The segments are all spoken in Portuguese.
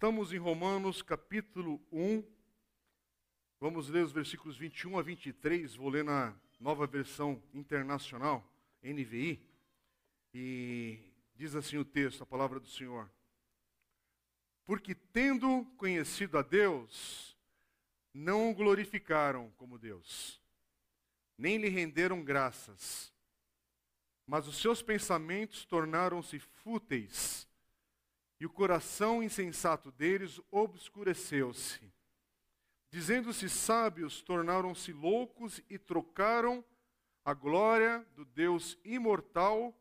Estamos em Romanos capítulo 1. Vamos ler os versículos 21 a 23. Vou ler na nova versão internacional, NVI. E diz assim o texto, a palavra do Senhor. Porque tendo conhecido a Deus, não o glorificaram como Deus, nem lhe renderam graças, mas os seus pensamentos tornaram-se fúteis e o coração insensato deles obscureceu-se. Dizendo-se sábios, tornaram-se loucos e trocaram a glória do Deus imortal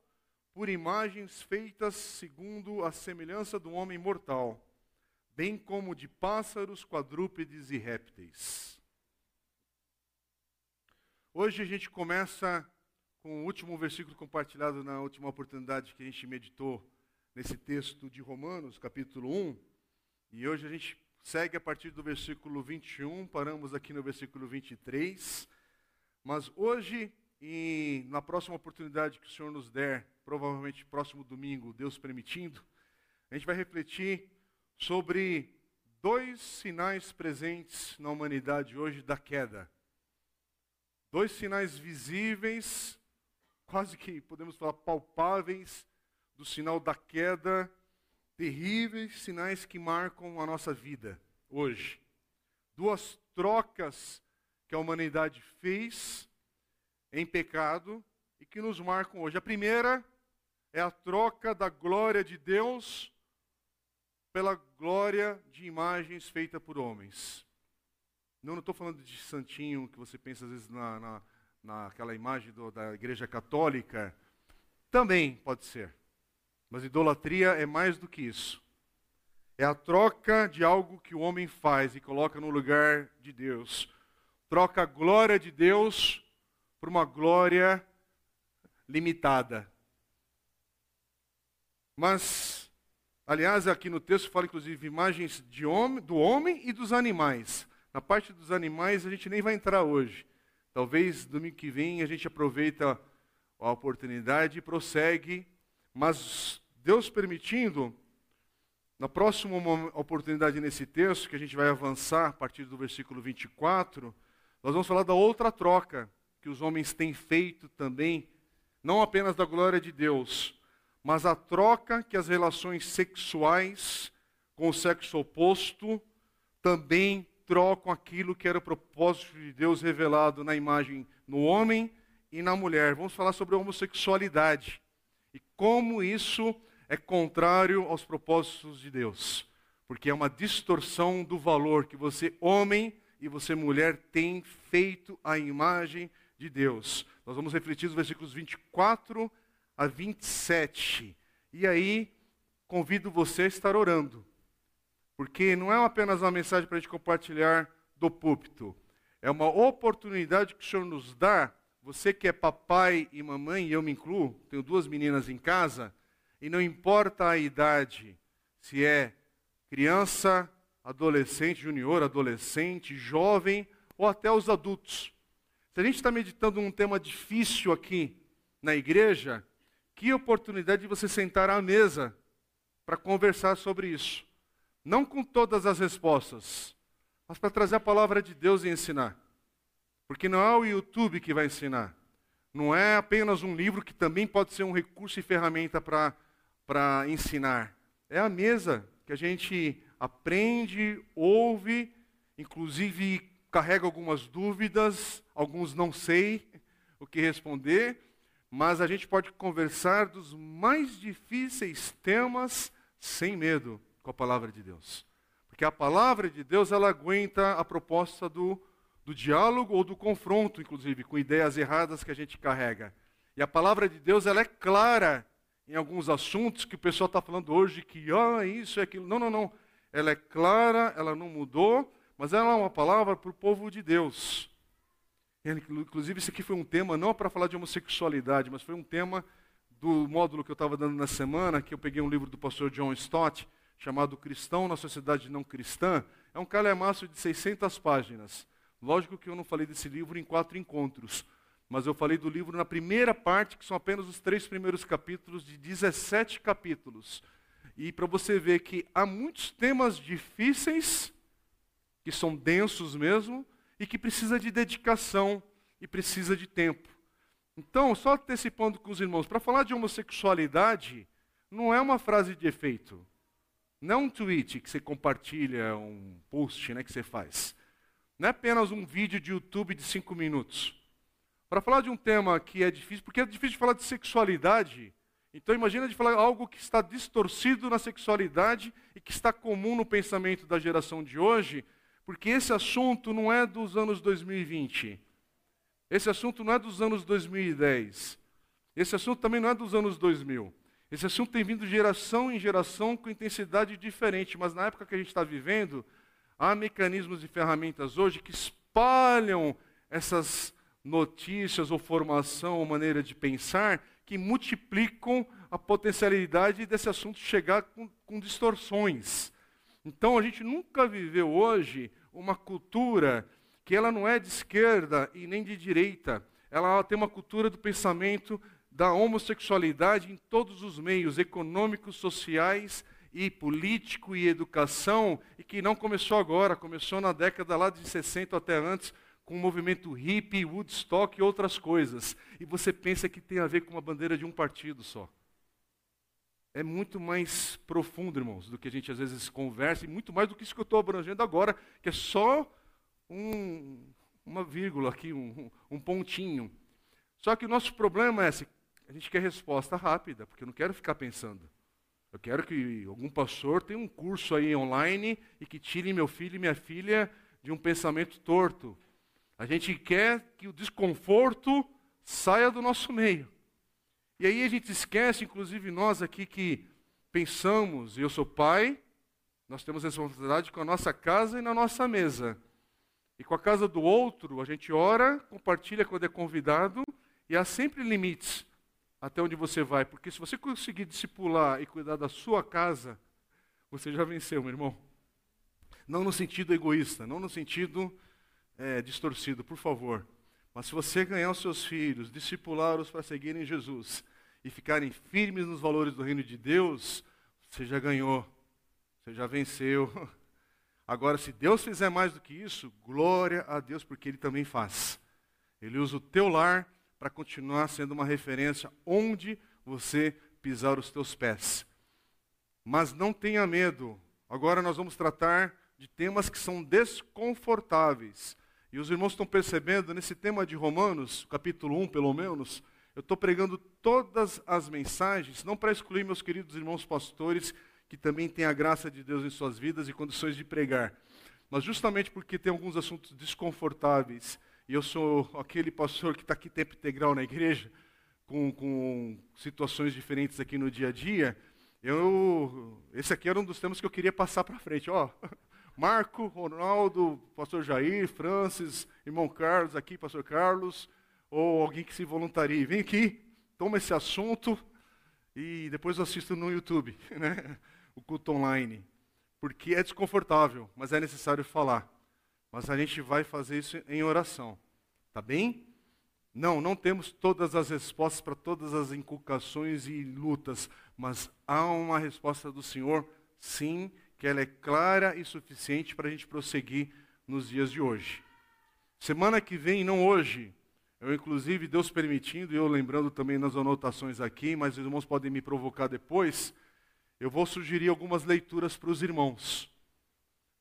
por imagens feitas segundo a semelhança do homem mortal, bem como de pássaros, quadrúpedes e répteis. Hoje a gente começa com o último versículo compartilhado na última oportunidade que a gente meditou nesse texto de Romanos, capítulo 1. E hoje a gente segue a partir do versículo 21, paramos aqui no versículo 23. Mas hoje, e na próxima oportunidade que o Senhor nos der, provavelmente próximo domingo, Deus permitindo, a gente vai refletir sobre dois sinais presentes na humanidade hoje da queda. Dois sinais visíveis, quase que podemos falar palpáveis, do sinal da queda, terríveis sinais que marcam a nossa vida hoje. Duas trocas que a humanidade fez em pecado e que nos marcam hoje. A primeira é a troca da glória de Deus pela glória de imagens feitas por homens. Não estou falando de santinho que você pensa às vezes na, na, naquela imagem do, da igreja católica. Também pode ser. Mas idolatria é mais do que isso. É a troca de algo que o homem faz e coloca no lugar de Deus. Troca a glória de Deus por uma glória limitada. Mas, aliás, aqui no texto fala inclusive imagens homem, do homem e dos animais. Na parte dos animais a gente nem vai entrar hoje. Talvez domingo que vem a gente aproveita a oportunidade e prossegue mas Deus permitindo, na próxima oportunidade nesse texto, que a gente vai avançar a partir do versículo 24, nós vamos falar da outra troca que os homens têm feito também, não apenas da glória de Deus, mas a troca que as relações sexuais com o sexo oposto também trocam aquilo que era o propósito de Deus revelado na imagem no homem e na mulher. Vamos falar sobre a homossexualidade como isso é contrário aos propósitos de Deus. Porque é uma distorção do valor que você, homem e você, mulher, tem feito à imagem de Deus. Nós vamos refletir os versículos 24 a 27. E aí, convido você a estar orando. Porque não é apenas uma mensagem para a gente compartilhar do púlpito. É uma oportunidade que o Senhor nos dá você que é papai e mamãe, e eu me incluo, tenho duas meninas em casa, e não importa a idade, se é criança, adolescente, junior, adolescente, jovem ou até os adultos. Se a gente está meditando um tema difícil aqui na igreja, que oportunidade de você sentar à mesa para conversar sobre isso. Não com todas as respostas, mas para trazer a palavra de Deus e ensinar. Porque não é o YouTube que vai ensinar. Não é apenas um livro que também pode ser um recurso e ferramenta para ensinar. É a mesa que a gente aprende, ouve, inclusive carrega algumas dúvidas, alguns não sei o que responder, mas a gente pode conversar dos mais difíceis temas sem medo com a palavra de Deus. Porque a palavra de Deus ela aguenta a proposta do do diálogo ou do confronto, inclusive, com ideias erradas que a gente carrega. E a palavra de Deus ela é clara em alguns assuntos que o pessoal está falando hoje, que ah, isso é aquilo. Não, não, não. Ela é clara, ela não mudou, mas ela é uma palavra para o povo de Deus. Inclusive, isso aqui foi um tema não para falar de homossexualidade, mas foi um tema do módulo que eu estava dando na semana, que eu peguei um livro do pastor John Stott, chamado Cristão na Sociedade Não Cristã. É um calhamaço de 600 páginas. Lógico que eu não falei desse livro em quatro encontros, mas eu falei do livro na primeira parte, que são apenas os três primeiros capítulos, de 17 capítulos. e para você ver que há muitos temas difíceis, que são densos mesmo, e que precisa de dedicação e precisa de tempo. Então, só antecipando com os irmãos, para falar de homossexualidade, não é uma frase de efeito. Não é um tweet que você compartilha, um post né, que você faz. Não é apenas um vídeo de YouTube de cinco minutos. Para falar de um tema que é difícil, porque é difícil de falar de sexualidade, então imagina de falar algo que está distorcido na sexualidade e que está comum no pensamento da geração de hoje, porque esse assunto não é dos anos 2020. Esse assunto não é dos anos 2010. Esse assunto também não é dos anos 2000. Esse assunto tem vindo geração em geração com intensidade diferente, mas na época que a gente está vivendo, há mecanismos e ferramentas hoje que espalham essas notícias ou formação ou maneira de pensar que multiplicam a potencialidade desse assunto chegar com, com distorções. Então a gente nunca viveu hoje uma cultura que ela não é de esquerda e nem de direita. Ela tem uma cultura do pensamento da homossexualidade em todos os meios econômicos, sociais e político e educação, e que não começou agora, começou na década lá de 60 até antes, com o movimento hippie, Woodstock e outras coisas. E você pensa que tem a ver com uma bandeira de um partido só. É muito mais profundo, irmãos, do que a gente às vezes conversa, e muito mais do que isso que eu estou abrangendo agora, que é só um, uma vírgula aqui, um, um pontinho. Só que o nosso problema é, a gente quer resposta rápida, porque eu não quero ficar pensando. Eu quero que algum pastor tenha um curso aí online e que tire meu filho e minha filha de um pensamento torto. A gente quer que o desconforto saia do nosso meio. E aí a gente esquece, inclusive nós aqui que pensamos, eu sou pai, nós temos responsabilidade com a nossa casa e na nossa mesa. E com a casa do outro, a gente ora, compartilha quando é convidado, e há sempre limites até onde você vai. Porque se você conseguir discipular e cuidar da sua casa, você já venceu, meu irmão. Não no sentido egoísta, não no sentido é, distorcido, por favor. Mas se você ganhar os seus filhos, discipulá-los para seguirem Jesus e ficarem firmes nos valores do reino de Deus, você já ganhou, você já venceu. Agora, se Deus fizer mais do que isso, glória a Deus, porque Ele também faz. Ele usa o teu lar para continuar sendo uma referência onde você pisar os teus pés. Mas não tenha medo. Agora nós vamos tratar de temas que são desconfortáveis. E os irmãos estão percebendo nesse tema de Romanos, capítulo 1, pelo menos, eu estou pregando todas as mensagens, não para excluir meus queridos irmãos pastores que também têm a graça de Deus em suas vidas e condições de pregar. Mas justamente porque tem alguns assuntos desconfortáveis, e eu sou aquele pastor que está aqui tempo integral na igreja, com, com situações diferentes aqui no dia a dia, eu, esse aqui era um dos temas que eu queria passar para frente. Ó, Marco, Ronaldo, pastor Jair, Francis, irmão Carlos aqui, pastor Carlos, ou alguém que se voluntarie, vem aqui, toma esse assunto e depois eu assisto no YouTube. Né? o culto online, porque é desconfortável, mas é necessário falar. Mas a gente vai fazer isso em oração, tá bem? Não, não temos todas as respostas para todas as inculcações e lutas, mas há uma resposta do Senhor, sim, que ela é clara e suficiente para a gente prosseguir nos dias de hoje. Semana que vem, não hoje, eu inclusive, Deus permitindo, e eu lembrando também nas anotações aqui, mas os irmãos podem me provocar depois, eu vou sugerir algumas leituras para os irmãos.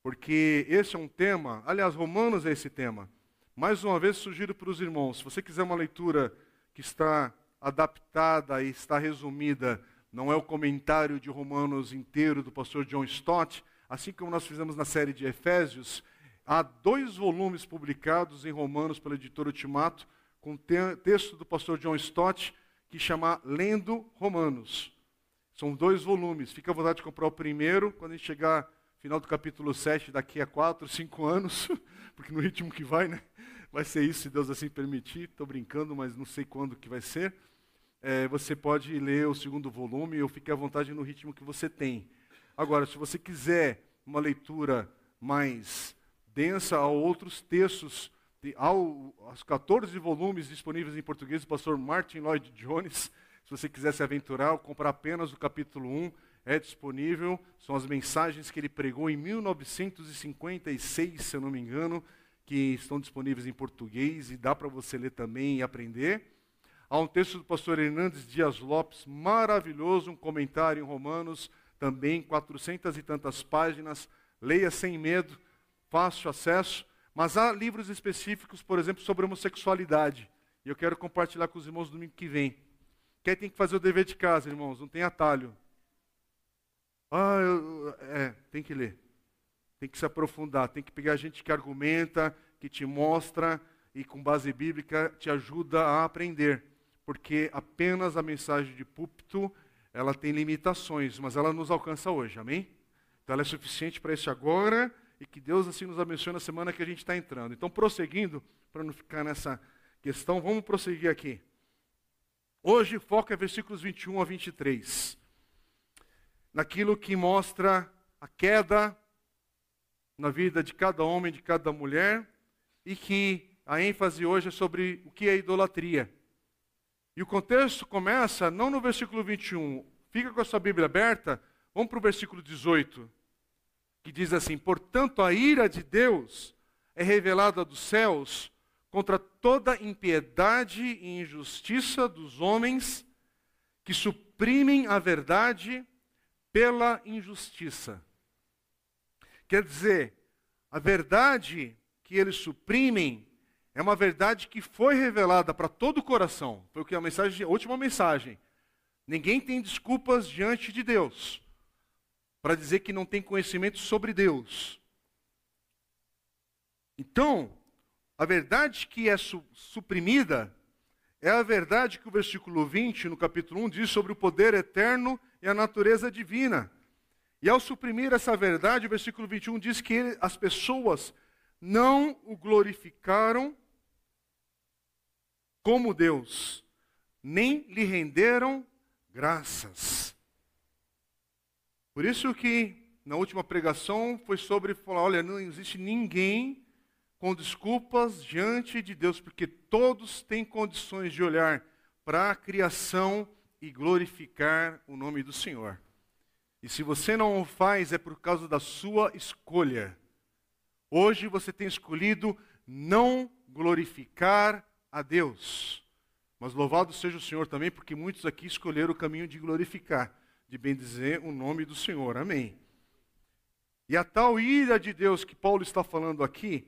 Porque esse é um tema, aliás, Romanos é esse tema. Mais uma vez, sugiro para os irmãos, se você quiser uma leitura que está adaptada e está resumida, não é o comentário de Romanos inteiro do pastor John Stott, assim como nós fizemos na série de Efésios, há dois volumes publicados em Romanos pela editora Ultimato, com texto do pastor John Stott, que chama Lendo Romanos. São dois volumes. Fica à vontade de comprar o primeiro, quando a gente chegar final do capítulo 7, daqui a quatro, cinco anos, porque no ritmo que vai, né? Vai ser isso, se Deus assim permitir. Estou brincando, mas não sei quando que vai ser. É, você pode ler o segundo volume, ou fique à vontade no ritmo que você tem. Agora, se você quiser uma leitura mais densa, há outros textos, há os 14 volumes disponíveis em português do pastor Martin Lloyd Jones, Se você quiser se aventurar, comprar apenas o capítulo 1, é disponível. São as mensagens que ele pregou em 1956, se eu não me engano, que estão disponíveis em português e dá para você ler também e aprender. Há um texto do pastor Hernandes Dias Lopes, maravilhoso, um comentário em Romanos, também, quatrocentas e tantas páginas. Leia sem medo, fácil acesso. Mas há livros específicos, por exemplo, sobre homossexualidade. E eu quero compartilhar com os irmãos domingo que vem. Quem tem que fazer o dever de casa, irmãos? Não tem atalho. Ah, eu, é, tem que ler. Tem que se aprofundar. Tem que pegar gente que argumenta, que te mostra e com base bíblica te ajuda a aprender porque apenas a mensagem de púlpito, ela tem limitações, mas ela nos alcança hoje, amém? Então ela é suficiente para este agora e que Deus assim nos abençoe na semana que a gente está entrando. Então, prosseguindo, para não ficar nessa questão, vamos prosseguir aqui. Hoje foco é versículos 21 a 23. Naquilo que mostra a queda na vida de cada homem, de cada mulher, e que a ênfase hoje é sobre o que é idolatria. E o contexto começa não no versículo 21. Fica com a sua Bíblia aberta. Vamos para o versículo 18. Que diz assim: Portanto, a ira de Deus é revelada dos céus contra toda impiedade e injustiça dos homens que suprimem a verdade pela injustiça. Quer dizer, a verdade que eles suprimem é uma verdade que foi revelada para todo o coração. Foi o que a mensagem, a última mensagem. Ninguém tem desculpas diante de Deus para dizer que não tem conhecimento sobre Deus. Então, a verdade que é su suprimida é a verdade que o versículo 20, no capítulo 1, diz sobre o poder eterno e a natureza divina. E ao suprimir essa verdade, o versículo 21 diz que ele, as pessoas não o glorificaram como Deus, nem lhe renderam graças. Por isso que na última pregação foi sobre falar, olha, não existe ninguém com desculpas diante de Deus, porque todos têm condições de olhar para a criação e glorificar o nome do Senhor. E se você não o faz, é por causa da sua escolha. Hoje você tem escolhido não glorificar a Deus. Mas louvado seja o Senhor também, porque muitos aqui escolheram o caminho de glorificar, de bendizer o nome do Senhor. Amém. E a tal ira de Deus que Paulo está falando aqui,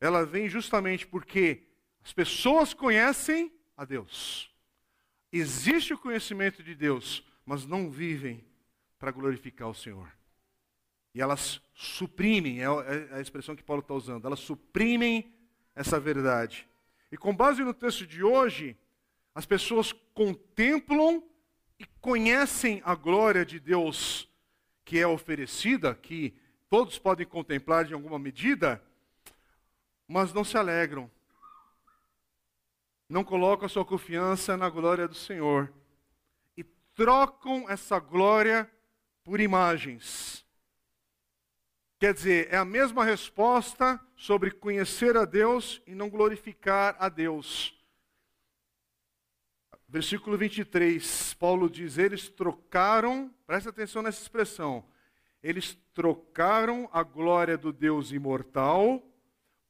ela vem justamente porque as pessoas conhecem a Deus. Existe o conhecimento de Deus, mas não vivem para glorificar o Senhor. E elas suprimem, é, é a expressão que Paulo está usando, elas suprimem essa verdade. E com base no texto de hoje, as pessoas contemplam e conhecem a glória de Deus que é oferecida, que todos podem contemplar de alguma medida, mas não se alegram. Não colocam a sua confiança na glória do Senhor e trocam essa glória por imagens. Quer dizer, é a mesma resposta sobre conhecer a Deus e não glorificar a Deus. Versículo 23, Paulo diz: Eles trocaram, presta atenção nessa expressão, eles trocaram a glória do Deus imortal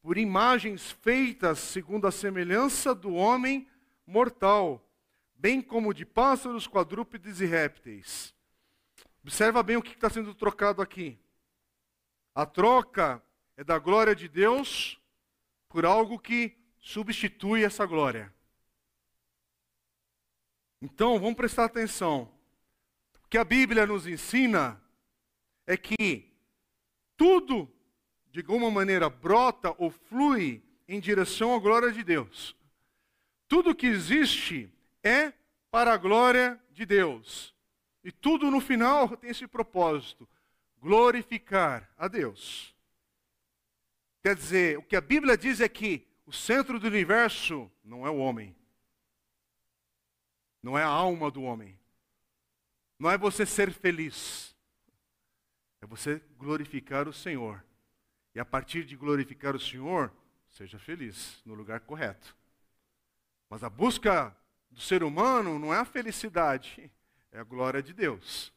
por imagens feitas segundo a semelhança do homem mortal, bem como de pássaros, quadrúpedes e répteis. Observa bem o que está sendo trocado aqui. A troca é da glória de Deus por algo que substitui essa glória. Então, vamos prestar atenção. O que a Bíblia nos ensina é que tudo, de alguma maneira, brota ou flui em direção à glória de Deus. Tudo que existe é para a glória de Deus. E tudo no final tem esse propósito glorificar a Deus. Quer dizer, o que a Bíblia diz é que o centro do universo não é o homem, não é a alma do homem, não é você ser feliz, é você glorificar o Senhor. E a partir de glorificar o Senhor, seja feliz no lugar correto. Mas a busca do ser humano não é a felicidade, é a glória de Deus.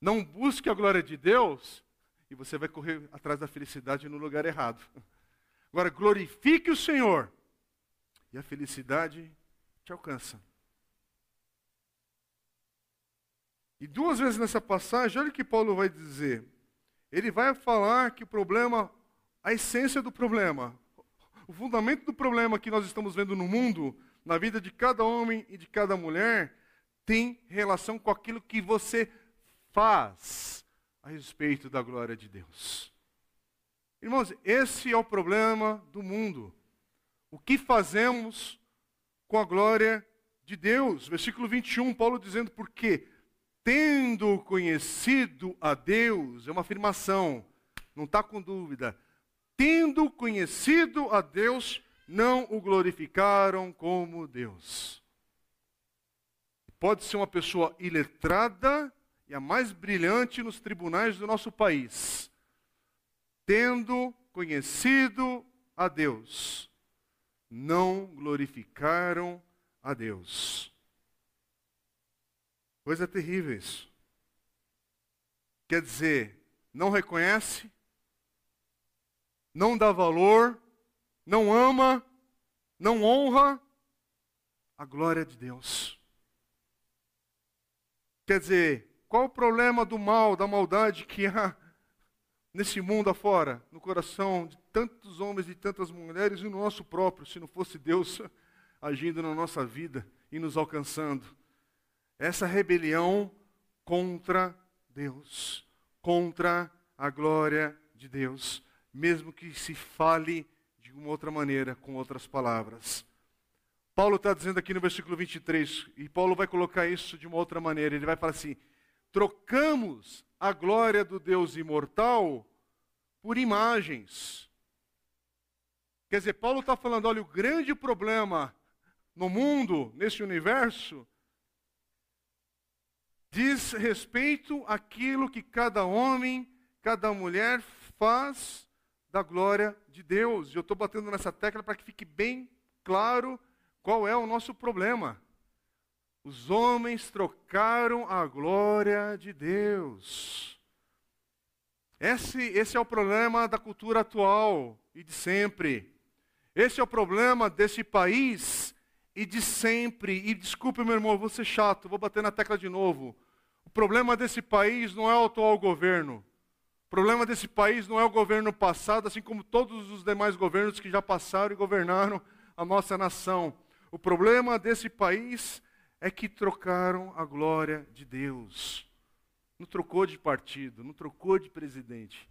Não busque a glória de Deus e você vai correr atrás da felicidade no lugar errado. Agora, glorifique o Senhor e a felicidade te alcança. E duas vezes nessa passagem, olha o que Paulo vai dizer. Ele vai falar que o problema, a essência do problema, o fundamento do problema que nós estamos vendo no mundo, na vida de cada homem e de cada mulher, tem relação com aquilo que você faz a respeito da glória de Deus. Irmãos, esse é o problema do mundo. O que fazemos com a glória de Deus? Versículo 21, Paulo dizendo, porque tendo conhecido a Deus, é uma afirmação, não está com dúvida, tendo conhecido a Deus, não o glorificaram como Deus. Pode ser uma pessoa iletrada e a mais brilhante nos tribunais do nosso país, tendo conhecido a Deus, não glorificaram a Deus. Coisa terrível isso. Quer dizer, não reconhece, não dá valor, não ama, não honra a glória de Deus. Quer dizer, qual o problema do mal, da maldade que há nesse mundo afora, no coração de tantos homens e tantas mulheres e no nosso próprio, se não fosse Deus agindo na nossa vida e nos alcançando? Essa rebelião contra Deus, contra a glória de Deus mesmo que se fale de uma outra maneira, com outras palavras. Paulo está dizendo aqui no versículo 23, e Paulo vai colocar isso de uma outra maneira. Ele vai falar assim: trocamos a glória do Deus imortal por imagens. Quer dizer, Paulo está falando: olha, o grande problema no mundo, nesse universo, diz respeito àquilo que cada homem, cada mulher faz da glória de Deus. E eu estou batendo nessa tecla para que fique bem claro qual é o nosso problema. Os homens trocaram a glória de Deus. Esse, esse é o problema da cultura atual e de sempre. Esse é o problema desse país e de sempre. E desculpe, meu irmão, vou ser chato, vou bater na tecla de novo. Problema desse país não é o atual governo. O problema desse país não é o governo passado, assim como todos os demais governos que já passaram e governaram a nossa nação. O problema desse país é que trocaram a glória de Deus. Não trocou de partido, não trocou de presidente.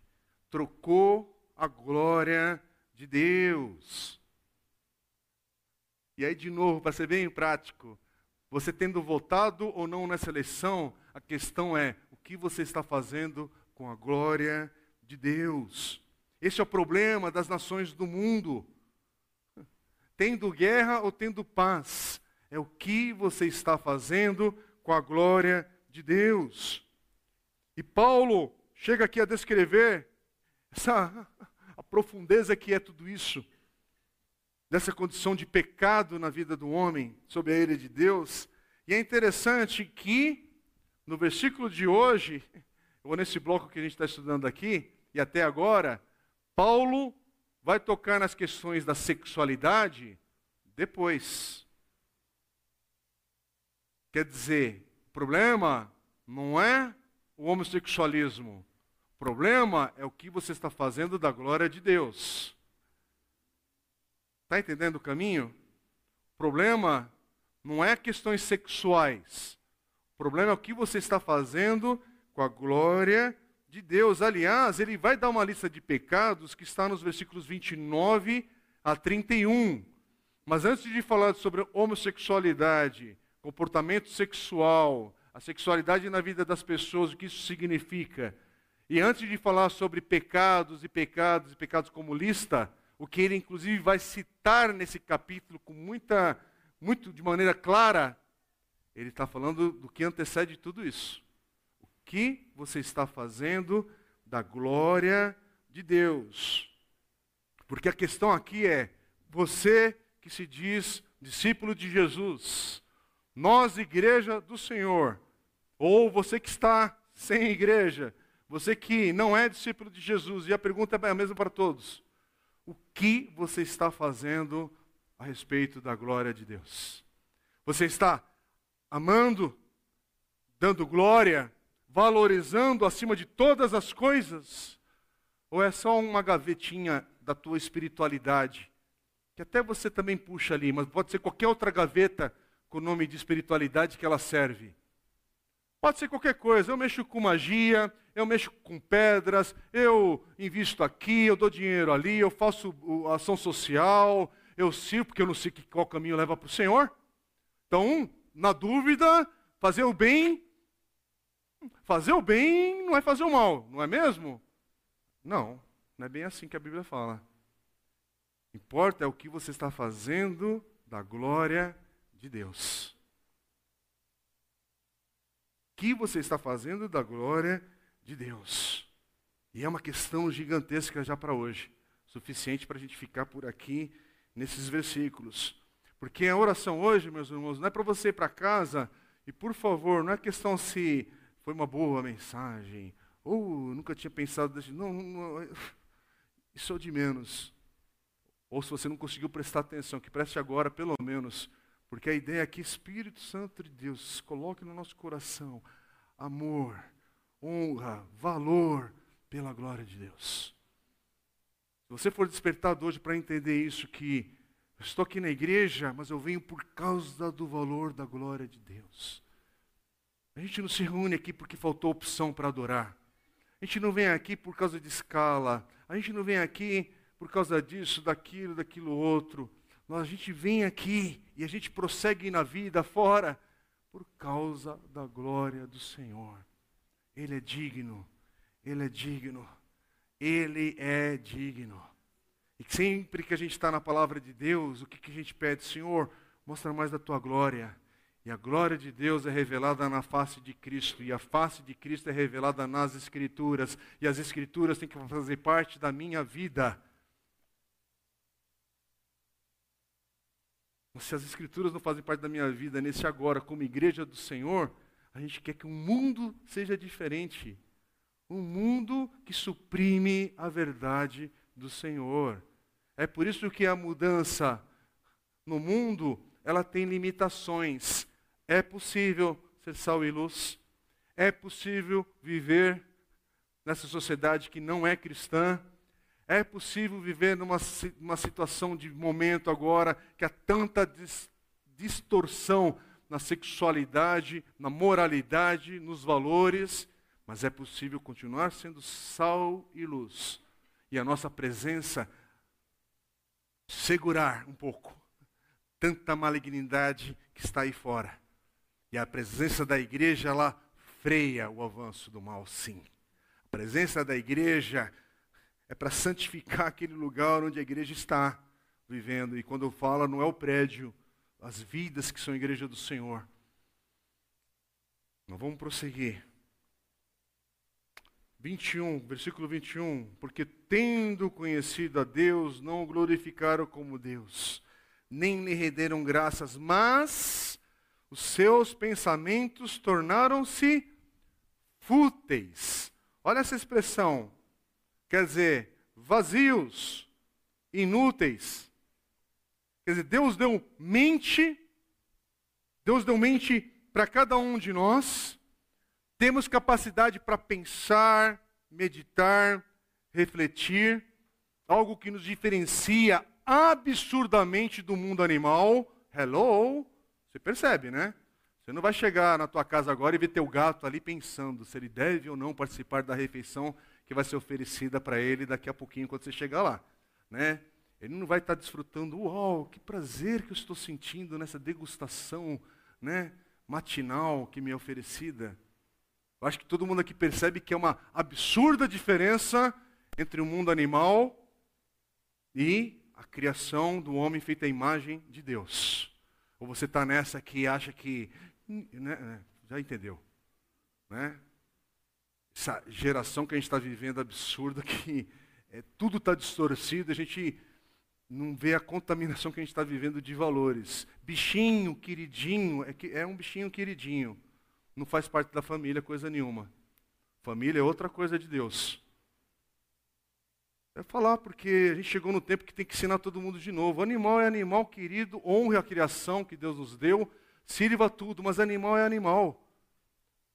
Trocou a glória de Deus. E aí, de novo, para ser bem prático, você tendo votado ou não nessa eleição, a questão é o que você está fazendo com a glória de Deus. Esse é o problema das nações do mundo. Tendo guerra ou tendo paz, é o que você está fazendo com a glória de Deus. E Paulo chega aqui a descrever essa a profundeza que é tudo isso, dessa condição de pecado na vida do homem, sob a ira de Deus. E é interessante que no versículo de hoje, ou nesse bloco que a gente está estudando aqui, e até agora, Paulo vai tocar nas questões da sexualidade depois. Quer dizer, o problema não é o homossexualismo. O problema é o que você está fazendo da glória de Deus. Está entendendo o caminho? O problema não é questões sexuais. Problema é o que você está fazendo com a glória de Deus. Aliás, ele vai dar uma lista de pecados que está nos versículos 29 a 31. Mas antes de falar sobre homossexualidade, comportamento sexual, a sexualidade na vida das pessoas, o que isso significa, e antes de falar sobre pecados e pecados e pecados como lista, o que ele inclusive vai citar nesse capítulo com muita, muito de maneira clara, ele está falando do que antecede tudo isso que você está fazendo da glória de Deus. Porque a questão aqui é: você que se diz discípulo de Jesus, nós, igreja do Senhor, ou você que está sem igreja, você que não é discípulo de Jesus, e a pergunta é a mesma para todos: o que você está fazendo a respeito da glória de Deus? Você está amando, dando glória, valorizando acima de todas as coisas? Ou é só uma gavetinha da tua espiritualidade? Que até você também puxa ali, mas pode ser qualquer outra gaveta com o nome de espiritualidade que ela serve. Pode ser qualquer coisa. Eu mexo com magia, eu mexo com pedras, eu invisto aqui, eu dou dinheiro ali, eu faço ação social, eu sirvo, porque eu não sei qual caminho leva para o Senhor. Então, na dúvida, fazer o bem, fazer o bem não é fazer o mal, não é mesmo? Não, não é bem assim que a Bíblia fala. Importa é o que você está fazendo da glória de Deus que você está fazendo da glória de Deus. E é uma questão gigantesca já para hoje, suficiente para a gente ficar por aqui nesses versículos. Porque a oração hoje, meus irmãos, não é para você ir para casa e, por favor, não é questão se foi uma boa mensagem, ou nunca tinha pensado. Não, não, isso é de menos. Ou se você não conseguiu prestar atenção, que preste agora, pelo menos porque a ideia é que Espírito Santo de Deus coloque no nosso coração amor, honra, valor pela glória de Deus. Se você for despertado hoje para entender isso, que estou aqui na igreja, mas eu venho por causa do valor da glória de Deus. A gente não se reúne aqui porque faltou opção para adorar. A gente não vem aqui por causa de escala. A gente não vem aqui por causa disso, daquilo, daquilo outro a gente vem aqui e a gente prossegue na vida fora por causa da glória do Senhor. Ele é digno, ele é digno, ele é digno. E sempre que a gente está na palavra de Deus, o que, que a gente pede? Senhor, mostra mais da tua glória. E a glória de Deus é revelada na face de Cristo, e a face de Cristo é revelada nas Escrituras, e as Escrituras têm que fazer parte da minha vida. se as Escrituras não fazem parte da minha vida nesse agora, como igreja do Senhor, a gente quer que o mundo seja diferente. Um mundo que suprime a verdade do Senhor. É por isso que a mudança no mundo, ela tem limitações. É possível ser sal e luz. É possível viver nessa sociedade que não é cristã. É possível viver numa, situação de momento agora que há tanta dis, distorção na sexualidade, na moralidade, nos valores, mas é possível continuar sendo sal e luz. E a nossa presença segurar um pouco tanta malignidade que está aí fora. E a presença da igreja, ela freia o avanço do mal, sim. A presença da igreja é para santificar aquele lugar onde a igreja está vivendo. E quando eu falo, não é o prédio, as vidas que são a igreja do Senhor. Nós vamos prosseguir. 21, versículo 21. Porque tendo conhecido a Deus, não o glorificaram como Deus, nem lhe renderam graças, mas os seus pensamentos tornaram-se fúteis. Olha essa expressão, quer dizer, vazios, inúteis. Quer dizer, Deus deu mente, Deus deu mente para cada um de nós, temos capacidade para pensar, meditar, refletir, algo que nos diferencia absurdamente do mundo animal. Hello, você percebe, né? Você não vai chegar na tua casa agora e ver teu gato ali pensando se ele deve ou não participar da refeição que vai ser oferecida para ele daqui a pouquinho quando você chegar lá, né? Ele não vai estar desfrutando, uau, que prazer que eu estou sentindo nessa degustação, né, matinal que me é oferecida. Eu acho que todo mundo aqui percebe que é uma absurda diferença entre o mundo animal e a criação do homem feita à imagem de Deus. Ou você está nessa que acha que, né, né já entendeu, né? essa geração que a gente está vivendo absurda, que é, tudo está distorcido, a gente não vê a contaminação que a gente está vivendo de valores. Bichinho, queridinho, é, que, é um bichinho queridinho. Não faz parte da família coisa nenhuma. Família é outra coisa de Deus. É falar, porque a gente chegou no tempo que tem que ensinar todo mundo de novo. Animal é animal querido, honre a criação que Deus nos deu, sirva tudo, mas animal é animal.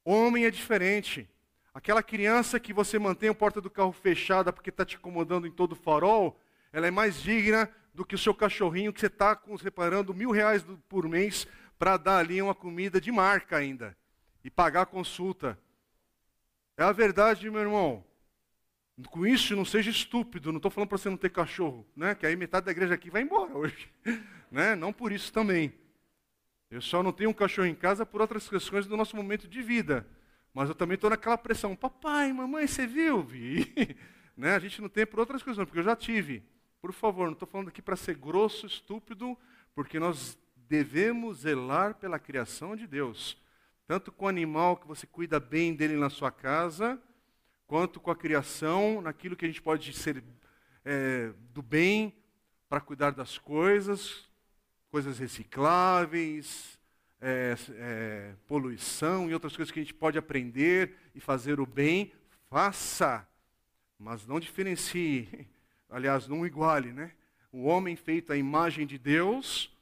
Homem é diferente. Aquela criança que você mantém a porta do carro fechada porque está te incomodando em todo o farol, ela é mais digna do que o seu cachorrinho que você está separando mil reais por mês para dar ali uma comida de marca ainda e pagar a consulta. É a verdade, meu irmão. Com isso, não seja estúpido. Não estou falando para você não ter cachorro, né? Que aí metade da igreja aqui vai embora hoje, né? Não por isso também. Eu só não tenho um cachorro em casa por outras questões do nosso momento de vida. Mas eu também estou naquela pressão. Papai, mamãe, você viu? Vi. né? A gente não tem por outras questões, porque eu já tive. Por favor, não estou falando aqui para ser grosso, estúpido, porque nós devemos zelar pela criação de Deus. Tanto com o animal que você cuida bem dele na sua casa, quanto com a criação, naquilo que a gente pode ser é, do bem para cuidar das coisas, coisas recicláveis, é, é, poluição e outras coisas que a gente pode aprender e fazer o bem, faça, mas não diferencie, aliás, não iguale, né? O homem feito à imagem de Deus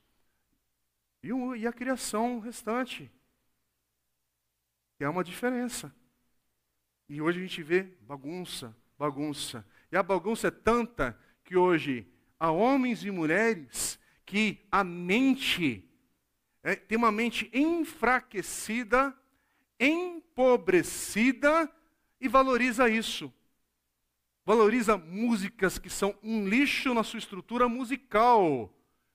e, o, e a criação restante. Que é uma diferença. E hoje a gente vê bagunça, bagunça. E a bagunça é tanta que hoje há homens e mulheres que a mente é, tem uma mente enfraquecida, empobrecida e valoriza isso. Valoriza músicas que são um lixo na sua estrutura musical.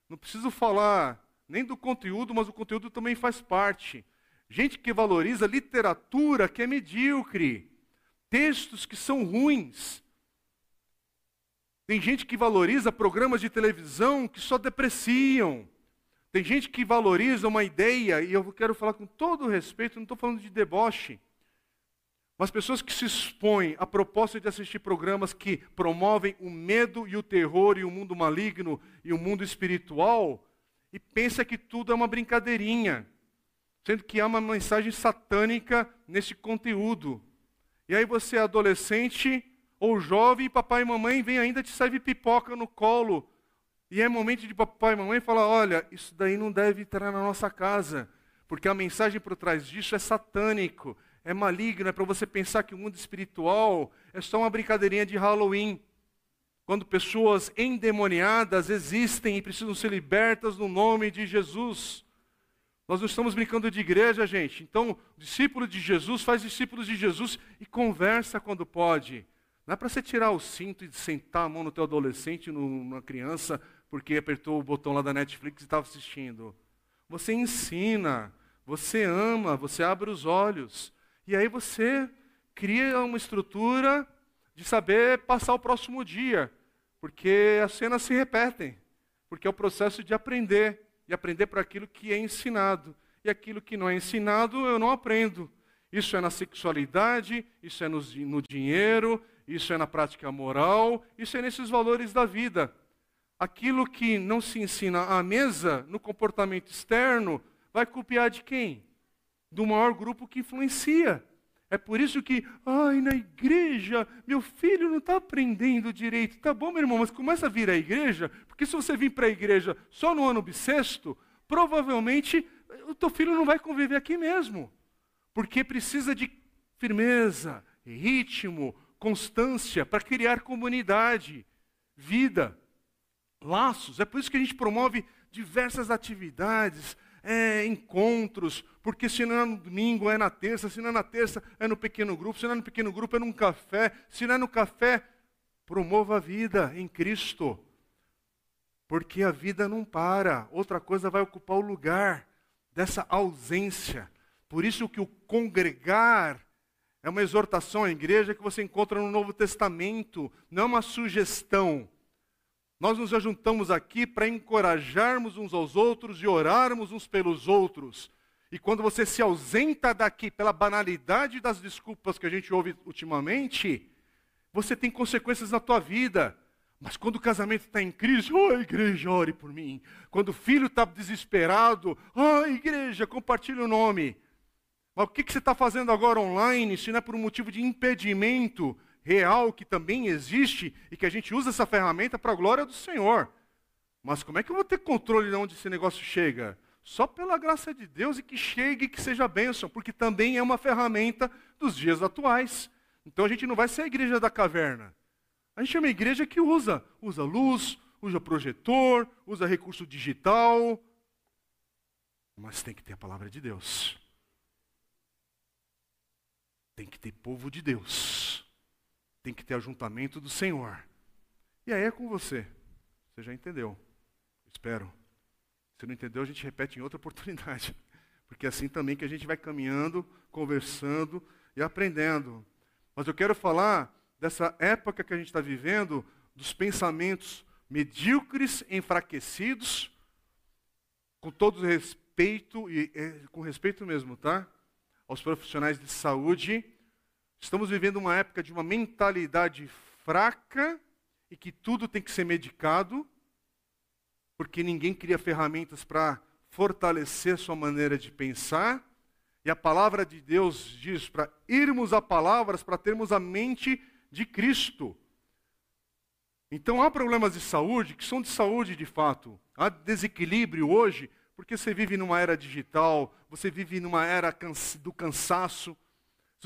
Não preciso falar nem do conteúdo, mas o conteúdo também faz parte. Gente que valoriza literatura que é medíocre textos que são ruins. Tem gente que valoriza programas de televisão que só depreciam. Tem gente que valoriza uma ideia, e eu quero falar com todo respeito, não estou falando de deboche. Mas pessoas que se expõem à proposta de assistir programas que promovem o medo e o terror e o mundo maligno e o mundo espiritual, e pensa que tudo é uma brincadeirinha, sendo que há uma mensagem satânica nesse conteúdo. E aí você é adolescente ou jovem, e papai e mamãe vem ainda te serve pipoca no colo. E é momento de papai e mamãe falar: olha, isso daí não deve entrar na nossa casa, porque a mensagem por trás disso é satânico, é maligno, é para você pensar que o mundo espiritual é só uma brincadeirinha de Halloween. Quando pessoas endemoniadas existem e precisam ser libertas no nome de Jesus. Nós não estamos brincando de igreja, gente. Então, discípulo de Jesus faz discípulos de Jesus e conversa quando pode. Não é para você tirar o cinto e sentar a mão no teu adolescente, numa criança, porque apertou o botão lá da Netflix e estava assistindo. Você ensina, você ama, você abre os olhos. E aí você cria uma estrutura de saber passar o próximo dia. Porque as cenas se repetem. Porque é o processo de aprender e aprender por aquilo que é ensinado. E aquilo que não é ensinado, eu não aprendo. Isso é na sexualidade, isso é no, no dinheiro, isso é na prática moral, isso é nesses valores da vida. Aquilo que não se ensina à mesa, no comportamento externo, vai copiar de quem? Do maior grupo que influencia. É por isso que, ai, na igreja, meu filho não está aprendendo direito. Tá bom, meu irmão, mas começa a vir à igreja, porque se você vir para a igreja só no ano bissexto, provavelmente o teu filho não vai conviver aqui mesmo. Porque precisa de firmeza, ritmo, constância para criar comunidade, vida, laços. É por isso que a gente promove diversas atividades, é, encontros, porque se não é no domingo, é na terça, se não é na terça, é no pequeno grupo, se não é no pequeno grupo, é num café, se não é no café, promova a vida em Cristo. Porque a vida não para, outra coisa vai ocupar o lugar dessa ausência. Por isso que o congregar é uma exortação à igreja que você encontra no Novo Testamento, não é uma sugestão. Nós nos ajuntamos aqui para encorajarmos uns aos outros e orarmos uns pelos outros. E quando você se ausenta daqui pela banalidade das desculpas que a gente ouve ultimamente, você tem consequências na tua vida. Mas quando o casamento está em crise, oh igreja, ore por mim. Quando o filho está desesperado, oh igreja, compartilhe o nome. Mas o que, que você está fazendo agora online, se não é por um motivo de impedimento real que também existe e que a gente usa essa ferramenta para a glória do Senhor? Mas como é que eu vou ter controle de onde esse negócio chega? Só pela graça de Deus e que chegue e que seja bênção, porque também é uma ferramenta dos dias atuais. Então a gente não vai ser a igreja da caverna. A gente é uma igreja que usa, usa luz, usa projetor, usa recurso digital, mas tem que ter a palavra de Deus. Tem que ter povo de Deus. Tem que ter ajuntamento do Senhor. E aí é com você. Você já entendeu? Espero. Se não entendeu, a gente repete em outra oportunidade. Porque é assim também que a gente vai caminhando, conversando e aprendendo. Mas eu quero falar dessa época que a gente está vivendo, dos pensamentos medíocres, enfraquecidos, com todo respeito, e é, com respeito mesmo, tá? Aos profissionais de saúde. Estamos vivendo uma época de uma mentalidade fraca e que tudo tem que ser medicado, porque ninguém cria ferramentas para fortalecer sua maneira de pensar. E a palavra de Deus diz para irmos a palavras, para termos a mente de Cristo. Então há problemas de saúde que são de saúde de fato. Há desequilíbrio hoje, porque você vive numa era digital, você vive numa era do cansaço,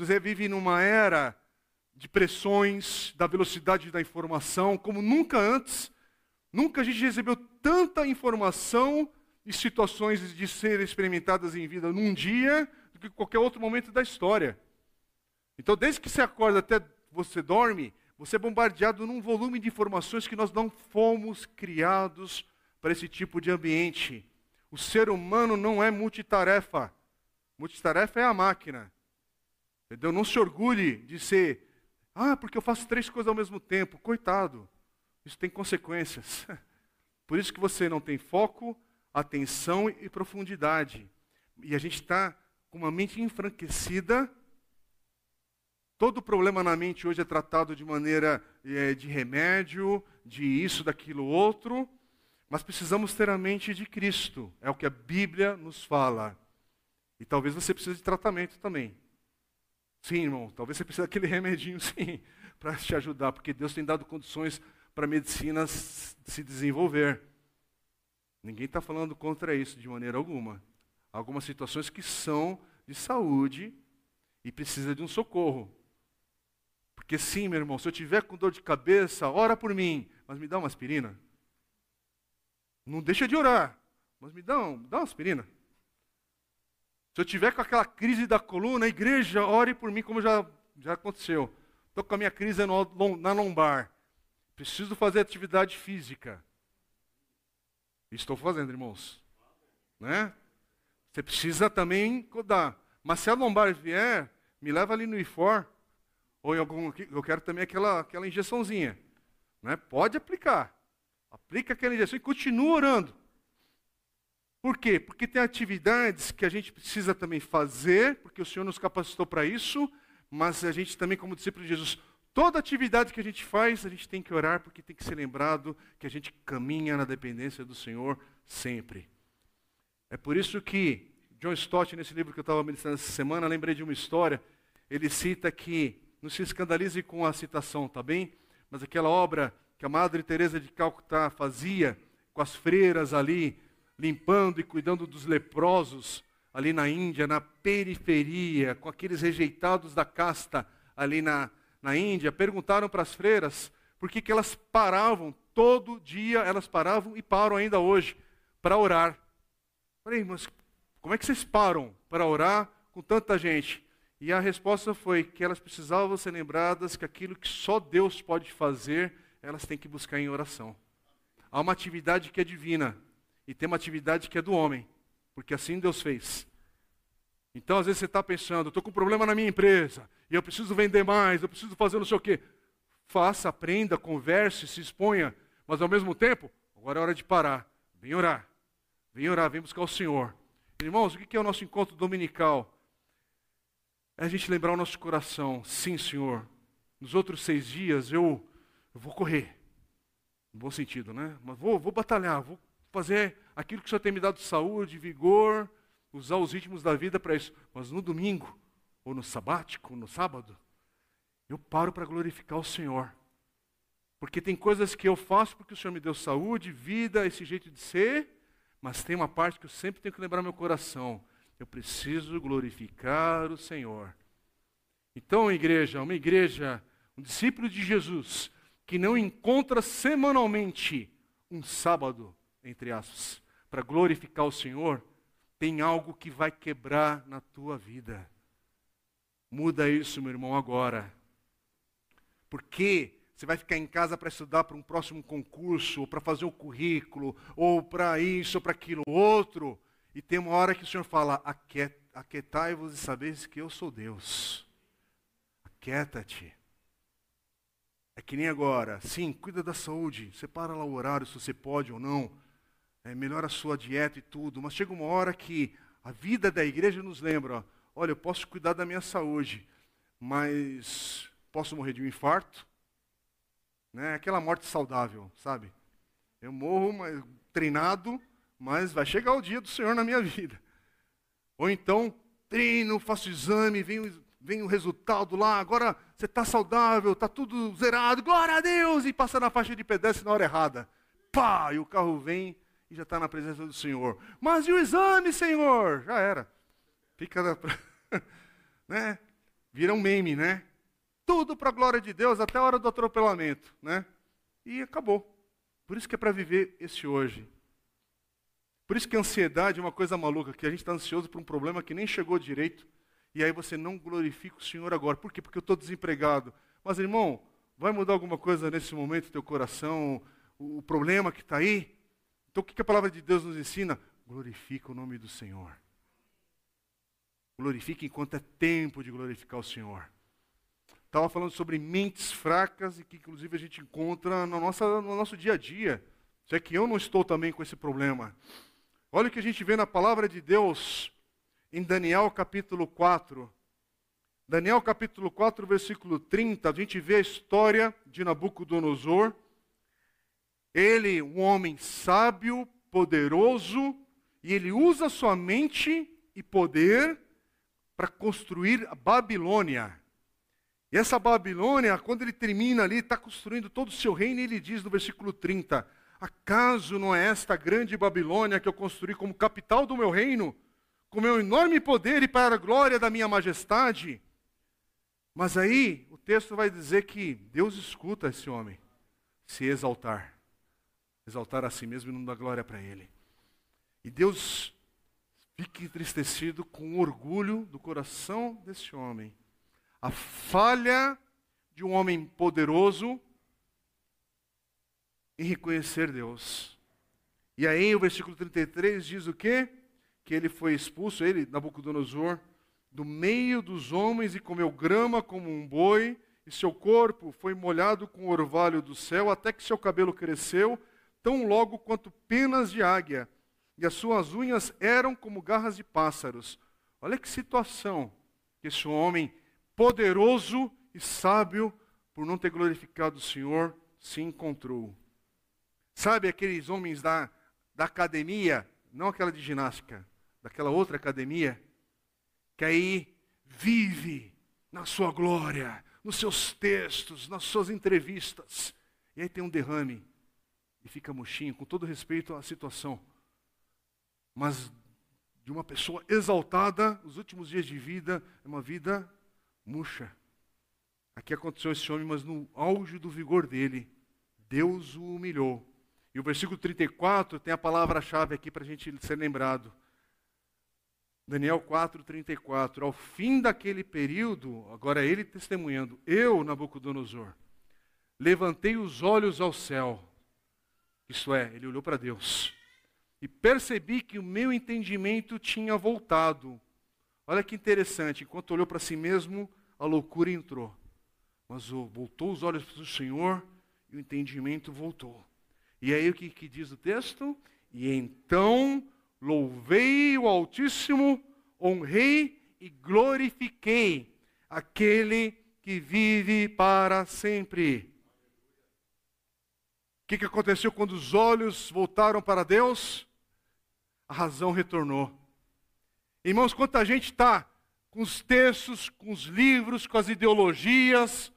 você vive numa era de pressões, da velocidade da informação, como nunca antes. Nunca a gente recebeu tanta informação e situações de serem experimentadas em vida num dia do que qualquer outro momento da história. Então, desde que você acorda até você dorme, você é bombardeado num volume de informações que nós não fomos criados para esse tipo de ambiente. O ser humano não é multitarefa. Multitarefa é a máquina. Entendeu? Não se orgulhe de ser, ah, porque eu faço três coisas ao mesmo tempo. Coitado. Isso tem consequências. Por isso que você não tem foco, atenção e profundidade. E a gente está com uma mente enfranquecida Todo problema na mente hoje é tratado de maneira é, de remédio, de isso, daquilo, outro, mas precisamos ter a mente de Cristo, é o que a Bíblia nos fala. E talvez você precise de tratamento também. Sim, irmão, talvez você precise daquele remedinho, sim, para te ajudar, porque Deus tem dado condições para a medicina se desenvolver. Ninguém está falando contra isso de maneira alguma. Há algumas situações que são de saúde e precisa de um socorro. Porque sim, meu irmão, se eu tiver com dor de cabeça, ora por mim, mas me dá uma aspirina. Não deixa de orar, mas me dá, um, dá uma aspirina. Se eu tiver com aquela crise da coluna, igreja, ore por mim, como já, já aconteceu. Estou com a minha crise no, na lombar. Preciso fazer atividade física. Estou fazendo, irmãos. Né? Você precisa também cuidar. Mas se a lombar vier, me leva ali no IFOR. Ou em algum, eu quero também aquela, aquela injeçãozinha. Né? Pode aplicar. Aplica aquela injeção e continua orando. Por quê? Porque tem atividades que a gente precisa também fazer, porque o Senhor nos capacitou para isso, mas a gente também, como discípulo de Jesus, toda atividade que a gente faz, a gente tem que orar, porque tem que ser lembrado que a gente caminha na dependência do Senhor sempre. É por isso que John Stott, nesse livro que eu estava ministrando essa semana, lembrei de uma história. Ele cita que não se escandalize com a citação, tá bem? Mas aquela obra que a Madre Teresa de Calcutá fazia com as freiras ali, limpando e cuidando dos leprosos ali na Índia, na periferia, com aqueles rejeitados da casta ali na, na Índia, perguntaram para as freiras por que, que elas paravam, todo dia elas paravam e param ainda hoje, para orar. Falei, mas como é que vocês param para orar com tanta gente? E a resposta foi que elas precisavam ser lembradas que aquilo que só Deus pode fazer, elas têm que buscar em oração. Há uma atividade que é divina e tem uma atividade que é do homem, porque assim Deus fez. Então, às vezes você está pensando, estou com um problema na minha empresa, e eu preciso vender mais, eu preciso fazer não sei o quê. Faça, aprenda, converse, se exponha, mas ao mesmo tempo, agora é hora de parar. Vem orar, vem orar, vem buscar o Senhor. Irmãos, o que é o nosso encontro dominical? é a gente lembrar o nosso coração, sim, Senhor, nos outros seis dias eu, eu vou correr. No bom sentido, né? Mas vou, vou batalhar, vou fazer aquilo que o Senhor tem me dado saúde, vigor, usar os ritmos da vida para isso. Mas no domingo, ou no sabático, ou no sábado, eu paro para glorificar o Senhor. Porque tem coisas que eu faço porque o Senhor me deu saúde, vida, esse jeito de ser, mas tem uma parte que eu sempre tenho que lembrar meu coração. Eu preciso glorificar o Senhor. Então, igreja, uma igreja, um discípulo de Jesus, que não encontra semanalmente um sábado, entre aspas, para glorificar o Senhor, tem algo que vai quebrar na tua vida. Muda isso, meu irmão, agora. Porque você vai ficar em casa para estudar para um próximo concurso, ou para fazer um currículo, ou para isso, ou para aquilo outro, e tem uma hora que o Senhor fala: Aquietai-vos e sabeis que eu sou Deus. Aquieta-te. É que nem agora. Sim, cuida da saúde. Separa lá o horário, se você pode ou não. É, melhora a sua dieta e tudo. Mas chega uma hora que a vida da igreja nos lembra: olha, eu posso cuidar da minha saúde, mas posso morrer de um infarto. Né? Aquela morte saudável, sabe? Eu morro mas, treinado, mas vai chegar o dia do Senhor na minha vida. Ou então, treino, faço exame, vem, vem o resultado lá, agora você está saudável, está tudo zerado, glória a Deus, e passa na faixa de pedestre na hora errada. Pá! E o carro vem e já está na presença do Senhor. Mas e o exame, Senhor? Já era. Fica na... né? Vira um meme, né? Tudo para a glória de Deus até a hora do atropelamento, né? E acabou. Por isso que é para viver esse hoje. Por isso que a ansiedade é uma coisa maluca, que a gente está ansioso por um problema que nem chegou direito, e aí você não glorifica o Senhor agora. Por quê? Porque eu estou desempregado. Mas, irmão, vai mudar alguma coisa nesse momento, teu coração, o, problema que está aí? Então, o que a palavra de Deus nos ensina? Glorifica o nome do Senhor. Glorifique enquanto é tempo de glorificar o Senhor. Estava falando sobre mentes fracas e que, inclusive, a gente encontra no, nossa, no nosso dia a dia. Se é que eu não estou também com esse problema. Olha o que a gente vê na palavra de Deus em Daniel capítulo 4. Daniel capítulo 4, versículo 30, a gente vê a história de Nabucodonosor. Ele, um homem sábio, poderoso, e ele usa sua mente e poder para construir a Babilônia. E essa Babilônia, quando ele termina ali, está construindo todo o seu reino, e ele diz no versículo 30: Acaso não é esta grande Babilônia que eu construí como capital do meu reino, com meu enorme poder e para a glória da minha majestade? Mas aí o texto vai dizer que Deus escuta esse homem se exaltar, exaltar a si mesmo e não dar glória para ele. E Deus fica entristecido com o orgulho do coração desse homem. A falha de um homem poderoso em reconhecer Deus. E aí o versículo 33 diz o quê? Que ele foi expulso, ele, Nabucodonosor, do meio dos homens e comeu grama como um boi, e seu corpo foi molhado com o orvalho do céu, até que seu cabelo cresceu, tão logo quanto penas de águia, e as suas unhas eram como garras de pássaros. Olha que situação que esse homem poderoso e sábio, por não ter glorificado o Senhor, se encontrou. Sabe aqueles homens da, da academia, não aquela de ginástica, daquela outra academia, que aí vive na sua glória, nos seus textos, nas suas entrevistas, e aí tem um derrame e fica murchinho, com todo respeito à situação. Mas de uma pessoa exaltada, os últimos dias de vida é uma vida murcha. Aqui aconteceu esse homem, mas no auge do vigor dele, Deus o humilhou e o versículo 34 tem a palavra-chave aqui para a gente ser lembrado. Daniel 4, 34. Ao fim daquele período, agora ele testemunhando, eu, Nabucodonosor, levantei os olhos ao céu. Isto é, ele olhou para Deus. E percebi que o meu entendimento tinha voltado. Olha que interessante, enquanto olhou para si mesmo, a loucura entrou. Mas voltou os olhos para o Senhor e o entendimento voltou. E aí o que, que diz o texto? E então louvei o Altíssimo, honrei e glorifiquei aquele que vive para sempre. Que, que aconteceu quando os olhos voltaram para Deus? A razão retornou. Irmãos, quanta gente está com os textos, com os livros, com as ideologias,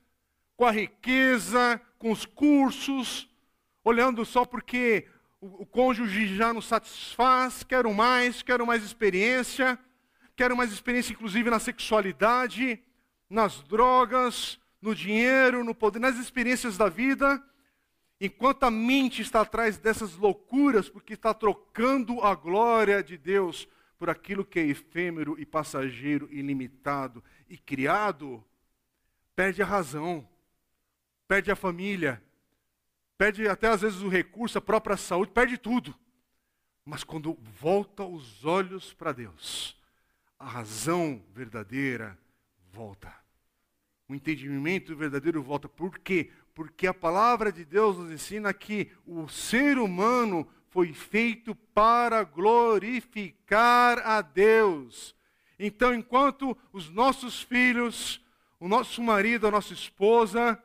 com a riqueza, com os cursos, olhando só porque o, o cônjuge já não satisfaz, quero mais, quero mais experiência, quero mais experiência, inclusive na sexualidade, nas drogas, no dinheiro, no poder, nas experiências da vida. Enquanto a mente está atrás dessas loucuras, porque está trocando a glória de Deus por aquilo que é efêmero e passageiro, ilimitado e criado, perde a razão, perde a família, perde até às vezes o recurso, a própria saúde, perde tudo. Mas quando volta os olhos para Deus, a razão verdadeira volta. O entendimento verdadeiro volta. Por quê? Porque a palavra de Deus nos ensina que o ser humano foi feito para glorificar a Deus. Então, enquanto os nossos filhos, o nosso marido, a nossa esposa,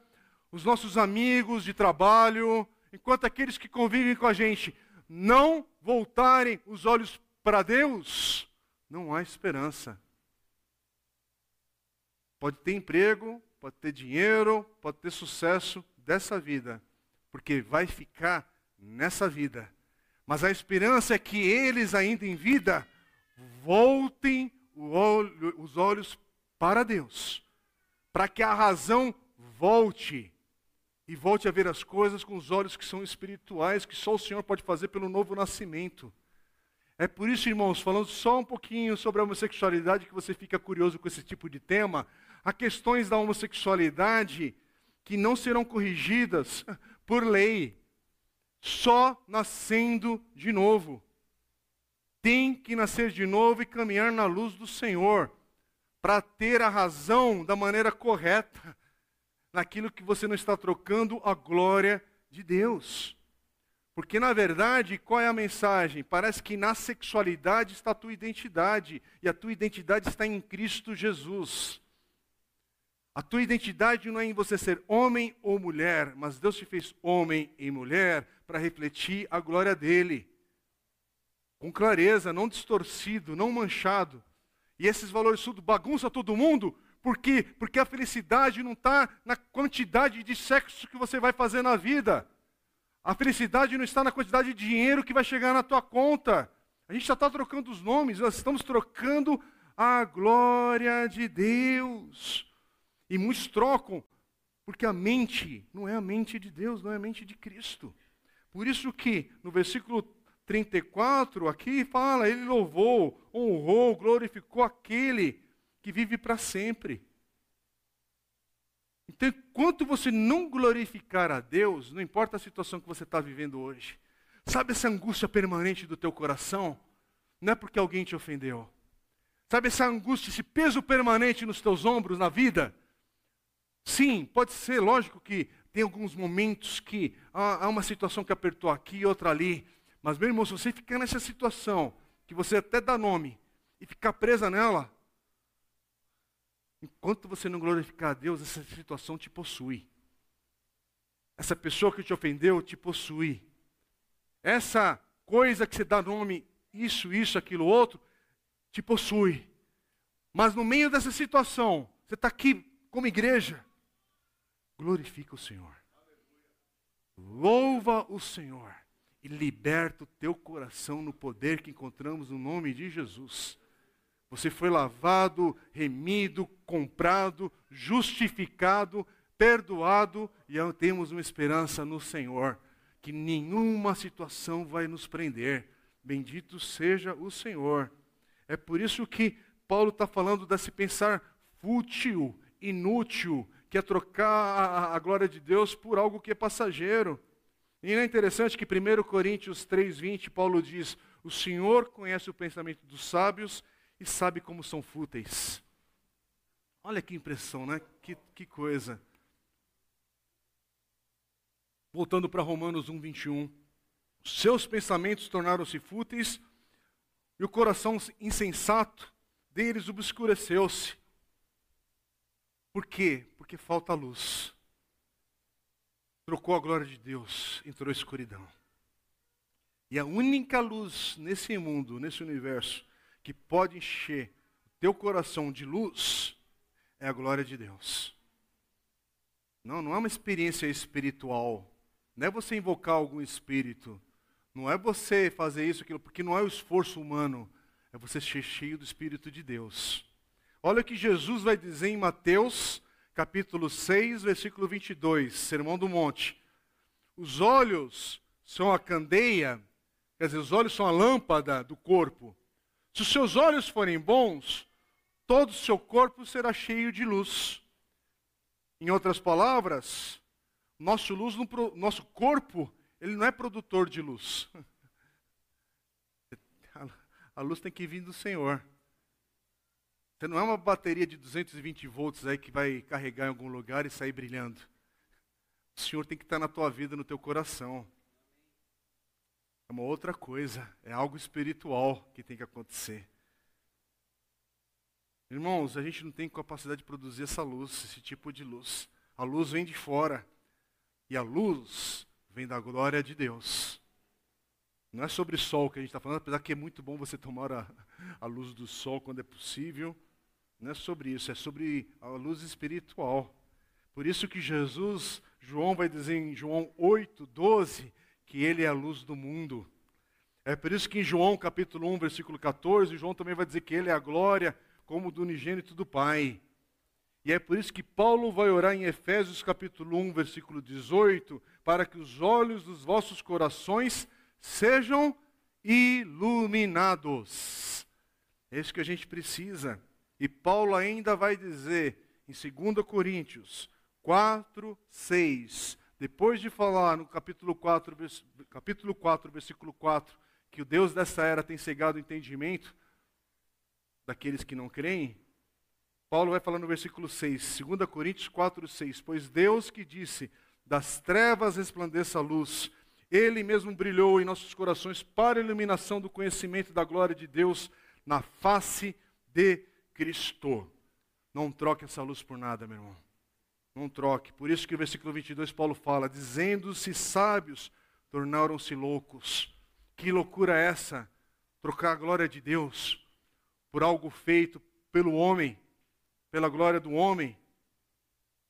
os nossos amigos de trabalho, enquanto aqueles que convivem com a gente não voltarem os olhos para Deus, não há esperança. Pode ter emprego, pode ter dinheiro, pode ter sucesso dessa vida, porque vai ficar nessa vida. Mas a esperança é que eles, ainda em vida, voltem os olhos para Deus, para que a razão volte e volte a ver as coisas com os olhos que são espirituais, que só o Senhor pode fazer pelo novo nascimento. É por isso, irmãos, falando só um pouquinho sobre a homossexualidade, que você fica curioso com esse tipo de tema, Há questões da homossexualidade que não serão corrigidas por lei, só nascendo de novo. Tem que nascer de novo e caminhar na luz do Senhor, para ter a razão da maneira correta, naquilo que você não está trocando a glória de Deus. Porque, na verdade, qual é a mensagem? Parece que na sexualidade está a tua identidade, e a tua identidade está em Cristo Jesus. A tua identidade não é em você ser homem ou mulher, mas Deus te fez homem e mulher para refletir a glória dele. Com clareza, não distorcido, não manchado. E esses valores tudo bagunça todo mundo. Por quê? Porque a felicidade não está na quantidade de sexo que você vai fazer na vida. A felicidade não está na quantidade de dinheiro que vai chegar na tua conta. A gente já está trocando os nomes, nós estamos trocando a glória de Deus. E muitos trocam, porque a mente não é a mente de Deus, não é a mente de Cristo. Por isso que no versículo 34 aqui fala, ele louvou, honrou, glorificou aquele que vive para sempre. Então, enquanto você não glorificar a Deus, não importa a situação que você está vivendo hoje, sabe essa angústia permanente do teu coração? Não é porque alguém te ofendeu. Sabe essa angústia, esse peso permanente nos teus ombros na vida? Sim, pode ser, lógico que tem alguns momentos que há, há uma situação que apertou aqui e outra ali. Mas, meu irmão, se você ficar nessa situação, que você até dá nome, e ficar presa nela, enquanto você não glorificar a Deus, essa situação te possui. Essa pessoa que te ofendeu te possui. Essa coisa que você dá nome, isso, isso, aquilo, outro, te possui. Mas no meio dessa situação, você está aqui como igreja, glorifica o Senhor. Louva o Senhor e liberta o teu coração no poder que encontramos no nome de Jesus. Você foi lavado, remido, comprado, justificado, perdoado e temos uma esperança no Senhor, que nenhuma situação vai nos prender. Bendito seja o Senhor. É por isso que Paulo está falando desse pensar fútil, inútil, que é trocar a, a glória de Deus por algo que é passageiro. E não é interessante que 1 Coríntios 3,20, Paulo diz: O Senhor conhece o pensamento dos sábios e sabe como são fúteis. Olha que impressão, né? Que, que coisa. Voltando para Romanos 1, 21. Seus pensamentos tornaram-se fúteis e o coração insensato deles obscureceu-se. Por quê? Porque falta luz. trocou a glória de Deus, entrou a escuridão. E a única luz nesse mundo, nesse universo, que pode encher o teu coração de luz é a glória de Deus. Não, não é uma experiência espiritual. Não é você invocar algum espírito. Não é você fazer isso, aquilo, porque não é o esforço humano. É você ser cheio do Espírito de Deus. Olha o que Jesus vai dizer em Mateus, capítulo 6, versículo 22, Sermão do Monte. Os olhos são a candeia, quer dizer, os olhos são a lâmpada do corpo. Se os seus olhos forem bons, todo o seu corpo será cheio de luz. Em outras palavras, nosso, luz, nosso corpo, ele não é produtor de luz. A luz tem que vir do Senhor. Você não é uma bateria de 220 volts aí que vai carregar em algum lugar e sair brilhando. O Senhor tem que estar na tua vida, no teu coração. É uma outra coisa, é algo espiritual que tem que acontecer. Irmãos, a gente não tem capacidade de produzir essa luz, esse tipo de luz. A luz vem de fora. E a luz vem da glória de Deus. Não é sobre sol que a gente está falando, apesar que é muito bom você tomar a, a luz do sol quando é possível. Não é sobre isso, é sobre a luz espiritual. Por isso que Jesus, João vai dizer em João 8, 12, que ele é a luz do mundo. É por isso que em João capítulo 1, versículo 14, João também vai dizer que ele é a glória como do unigênito do Pai. E é por isso que Paulo vai orar em Efésios capítulo 1, versículo 18, para que os olhos dos vossos corações sejam iluminados. É isso que a gente precisa. E Paulo ainda vai dizer em 2 Coríntios 4, 6, depois de falar no capítulo 4, capítulo 4, versículo 4, que o Deus dessa era tem cegado o entendimento daqueles que não creem, Paulo vai falar no versículo 6, 2 Coríntios 4, 6, pois Deus que disse, das trevas resplandeça a luz, ele mesmo brilhou em nossos corações para a iluminação do conhecimento da glória de Deus na face de Cristo. Não troque essa luz por nada, meu irmão. Não troque. Por isso que o versículo 22 Paulo fala: dizendo-se sábios, tornaram-se loucos. Que loucura é essa? Trocar a glória de Deus por algo feito pelo homem, pela glória do homem.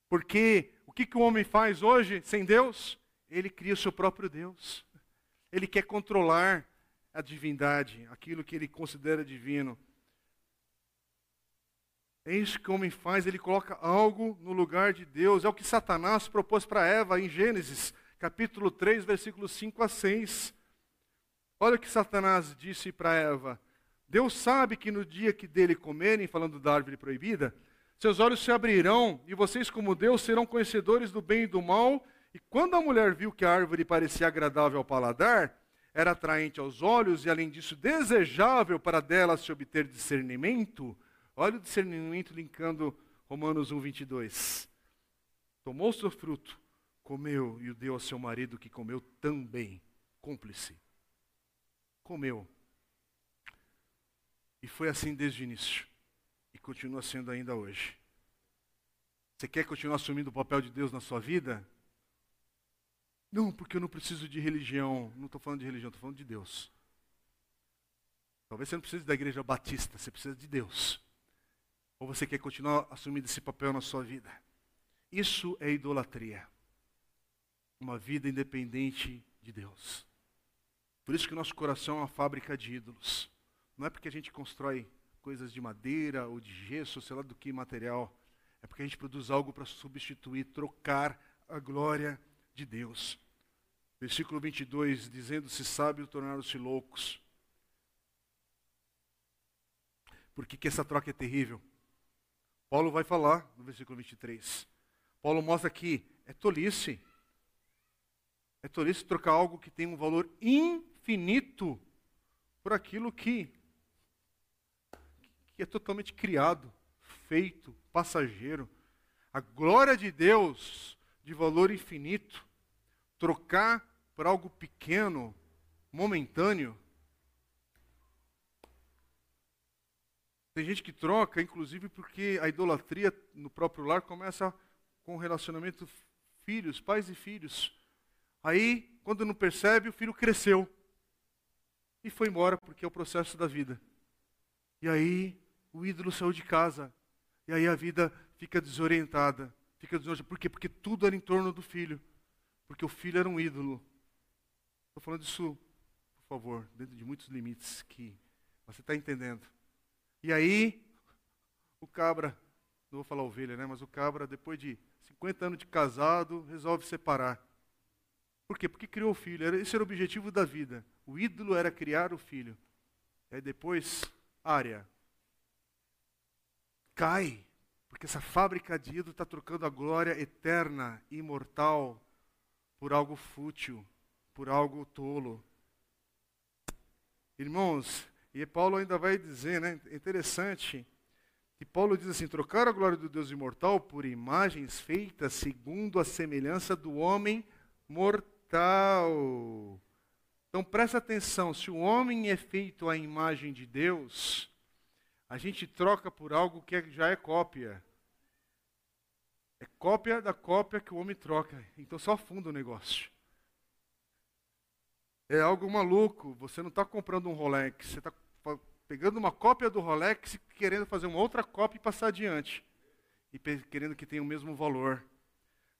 Porque o que, que o homem faz hoje sem Deus? Ele cria o seu próprio Deus. Ele quer controlar a divindade, aquilo que ele considera divino. Isso que o homem faz, ele coloca algo no lugar de Deus. É o que Satanás propôs para Eva em Gênesis, capítulo 3, versículos 5 a 6. Olha o que Satanás disse para Eva: Deus sabe que no dia que dele comerem, falando da árvore proibida, seus olhos se abrirão e vocês, como Deus, serão conhecedores do bem e do mal. E quando a mulher viu que a árvore parecia agradável ao paladar, era atraente aos olhos e, além disso, desejável para dela se obter discernimento, olha o discernimento linkando Romanos 1, 22. Tomou seu fruto, comeu e o deu ao seu marido, que comeu também, cúmplice. Comeu. E foi assim desde o início. E continua sendo ainda hoje. Você quer continuar assumindo o papel de Deus na sua vida? Não, porque eu não preciso de religião. Não estou falando de religião, estou falando de Deus. Talvez você não precise da igreja batista, você precisa de Deus. Ou você quer continuar assumindo esse papel na sua vida? Isso é idolatria. Uma vida independente de Deus. Por isso que o nosso coração é uma fábrica de ídolos. Não é porque a gente constrói coisas de madeira ou de gesso, sei lá do que material. É porque a gente produz algo para substituir, trocar a glória de Deus. Versículo 22, dizendo-se sábios, tornaram-se loucos. Por que, que essa troca é terrível? Paulo vai falar no versículo 23. Paulo mostra que é tolice. É tolice trocar algo que tem um valor infinito por aquilo que que é totalmente criado, feito, passageiro. A glória de Deus, de valor infinito, trocar por algo pequeno, momentâneo. Tem gente que troca, inclusive, porque a idolatria no próprio lar começa com um relacionamento filhos, pais e filhos. Aí, quando não percebe, o filho cresceu e foi embora, porque é o processo da vida. E aí, o ídolo saiu de casa. E aí a vida fica desorientada. Fica desorientada. Por quê? Porque tudo era em torno do filho. Porque o filho era um ídolo. Estou falando isso, por favor, dentro de muitos limites que você está entendendo. E aí, o cabra, não vou falar ovelha, né? Mas o cabra, depois de 50 anos de casado, resolve separar. Por quê? Porque criou o filho. Esse era o objetivo da vida. O ídolo era criar o filho. E aí depois, área. Cai. Porque essa fábrica de ídolo está trocando a glória eterna, imortal, por algo fútil, por algo tolo. Irmãos, e Paulo ainda vai dizer, né? Interessante que Paulo diz assim: trocar a glória do Deus imortal por imagens feitas segundo a semelhança do homem mortal. Então presta atenção: se o homem é feito à imagem de Deus, a gente troca por algo que é, já é cópia. É cópia da cópia que o homem troca. Então só afunda o negócio. É algo maluco. Você não está comprando um Rolex, você está pegando uma cópia do Rolex e querendo fazer uma outra cópia e passar adiante. E querendo que tenha o mesmo valor.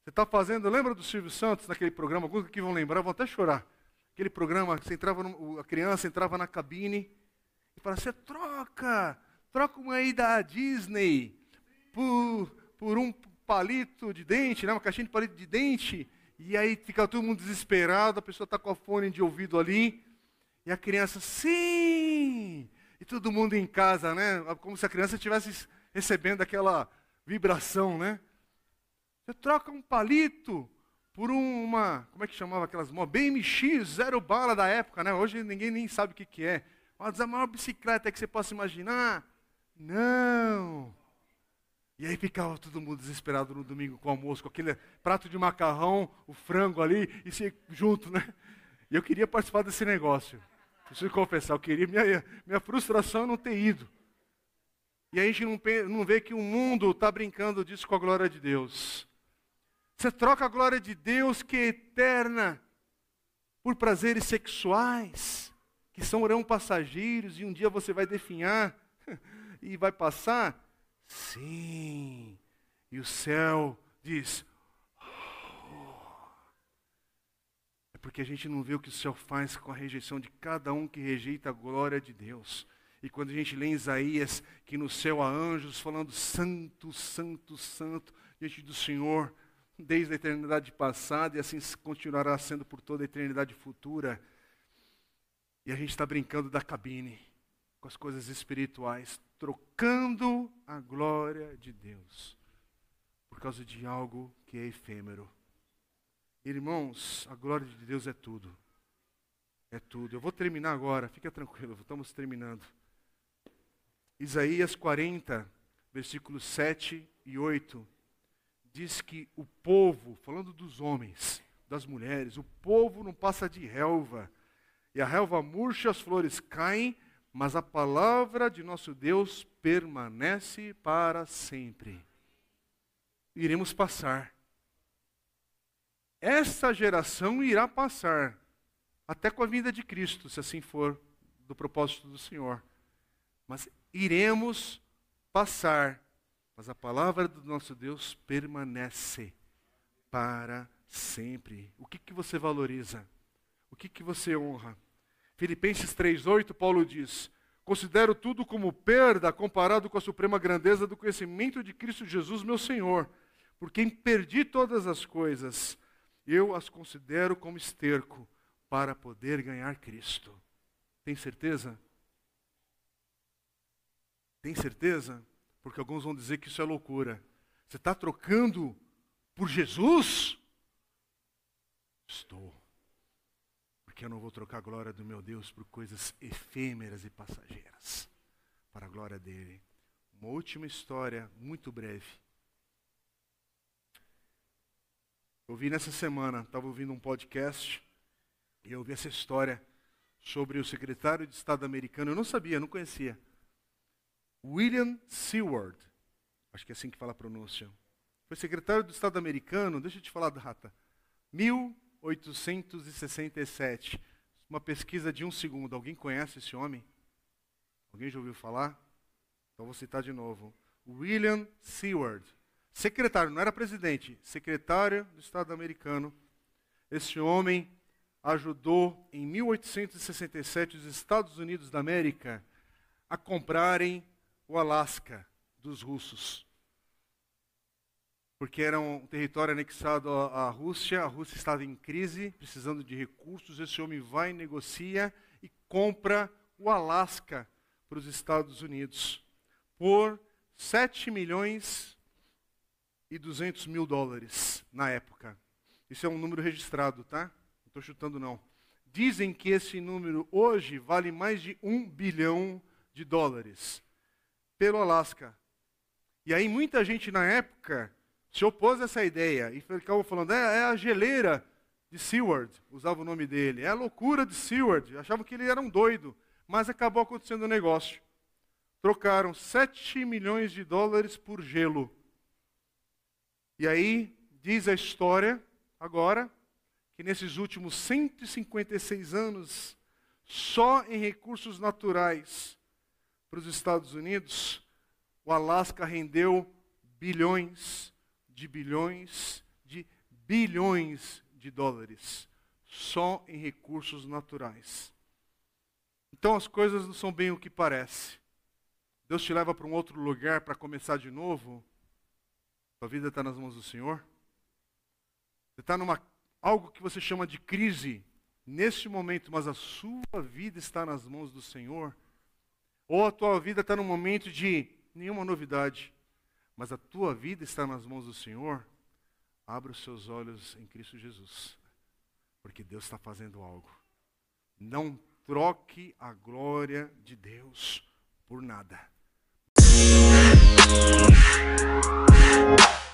Você está fazendo, lembra do Silvio Santos naquele programa? Alguns aqui vão lembrar, vão até chorar. Aquele programa que você entrava, no, a criança entrava na cabine e falava: Você troca, troca uma aí da Disney por, por um palito de dente, né? uma caixinha de palito de dente. E aí fica todo mundo desesperado, a pessoa está com a fone de ouvido ali. E a criança, sim! E todo mundo em casa, né? Como se a criança estivesse recebendo aquela vibração, né? Você troca um palito por uma, como é que chamava aquelas motos? BMX, zero bala da época, né? Hoje ninguém nem sabe o que, que é. Mas a maior bicicleta que você possa imaginar? Não. E aí ficava todo mundo desesperado no domingo com o almoço, com aquele prato de macarrão, o frango ali, e se junto, né? E eu queria participar desse negócio. Preciso confessar, eu queria, minha, minha frustração é não ter ido. E a gente não, não vê que o mundo está brincando disso com a glória de Deus. Você troca a glória de Deus, que é eterna, por prazeres sexuais, que são passageiros, e um dia você vai definhar e vai passar? Sim. E o céu diz: porque a gente não vê o que o céu faz com a rejeição de cada um que rejeita a glória de Deus. E quando a gente lê em Isaías que no céu há anjos falando santo, santo, santo diante do Senhor, desde a eternidade passada e assim continuará sendo por toda a eternidade futura. E a gente está brincando da cabine com as coisas espirituais, trocando a glória de Deus por causa de algo que é efêmero. Irmãos, a glória de Deus é tudo. É tudo. Eu vou terminar agora, fica tranquilo, estamos terminando. Isaías 40, versículos 7 e 8, diz que o povo, falando dos homens, das mulheres, o povo não passa de relva. E a relva murcha, as flores caem, mas a palavra de nosso Deus permanece para sempre. Iremos passar. Essa geração irá passar, até com a vinda de Cristo, se assim for do propósito do Senhor. Mas iremos passar, mas a palavra do nosso Deus permanece para sempre. O que, que você valoriza? O que, que você honra? Filipenses 3,8, Paulo diz: Considero tudo como perda comparado com a suprema grandeza do conhecimento de Cristo Jesus, meu Senhor, por quem perdi todas as coisas eu as considero como esterco para poder ganhar Cristo. Tem certeza? Tem certeza? Porque alguns vão dizer que isso é loucura. Você está trocando por Jesus? Estou. Porque eu não vou trocar a glória do meu Deus por coisas efêmeras e passageiras. Para a glória dele. Uma última história, muito breve. Eu vi nessa semana, estava ouvindo um podcast, e eu vi essa história sobre o secretário de Estado americano. Eu não sabia, não conhecia. William Seward. Acho que é assim que fala a pronúncia. Foi secretário do Estado americano, deixa eu te falar data, 1867. Uma pesquisa de um segundo. Alguém conhece esse homem? Alguém já ouviu falar? Então vou citar de novo. William Seward. Secretário, não era presidente, secretário do Estado americano. Esse homem ajudou em 1867 os Estados Unidos da América a comprarem o Alasca dos russos. Porque era um território anexado à Rússia, a Rússia estava em crise, precisando de recursos. Esse homem vai, negocia e compra o Alasca para os Estados Unidos por 7 milhões e 200 mil dólares na época. Isso é um número registrado, tá? Não estou chutando, não. Dizem que esse número hoje vale mais de um bilhão de dólares pelo Alasca. E aí muita gente na época se opôs a essa ideia e ficava falando, é, é, a geleira de Seward, usava o nome dele, é a loucura de Seward, achavam que ele era um doido, mas acabou acontecendo o um negócio. Trocaram 7 milhões de dólares por gelo. E aí, diz a história, agora, que nesses últimos 156 anos, só em recursos naturais, para os Estados Unidos, o Alasca rendeu bilhões de bilhões de bilhões de dólares só em recursos naturais. Então as coisas não são bem o que parece. Deus te leva para um outro lugar para começar de novo. Sua vida está nas mãos do Senhor. Você está numa algo que você chama de crise neste momento, mas a sua vida está nas mãos do Senhor. Ou a tua vida está num momento de nenhuma novidade, mas a tua vida está nas mãos do Senhor, abra os seus olhos em Cristo Jesus, porque Deus está fazendo algo. Não troque a glória de Deus por nada. フフフ。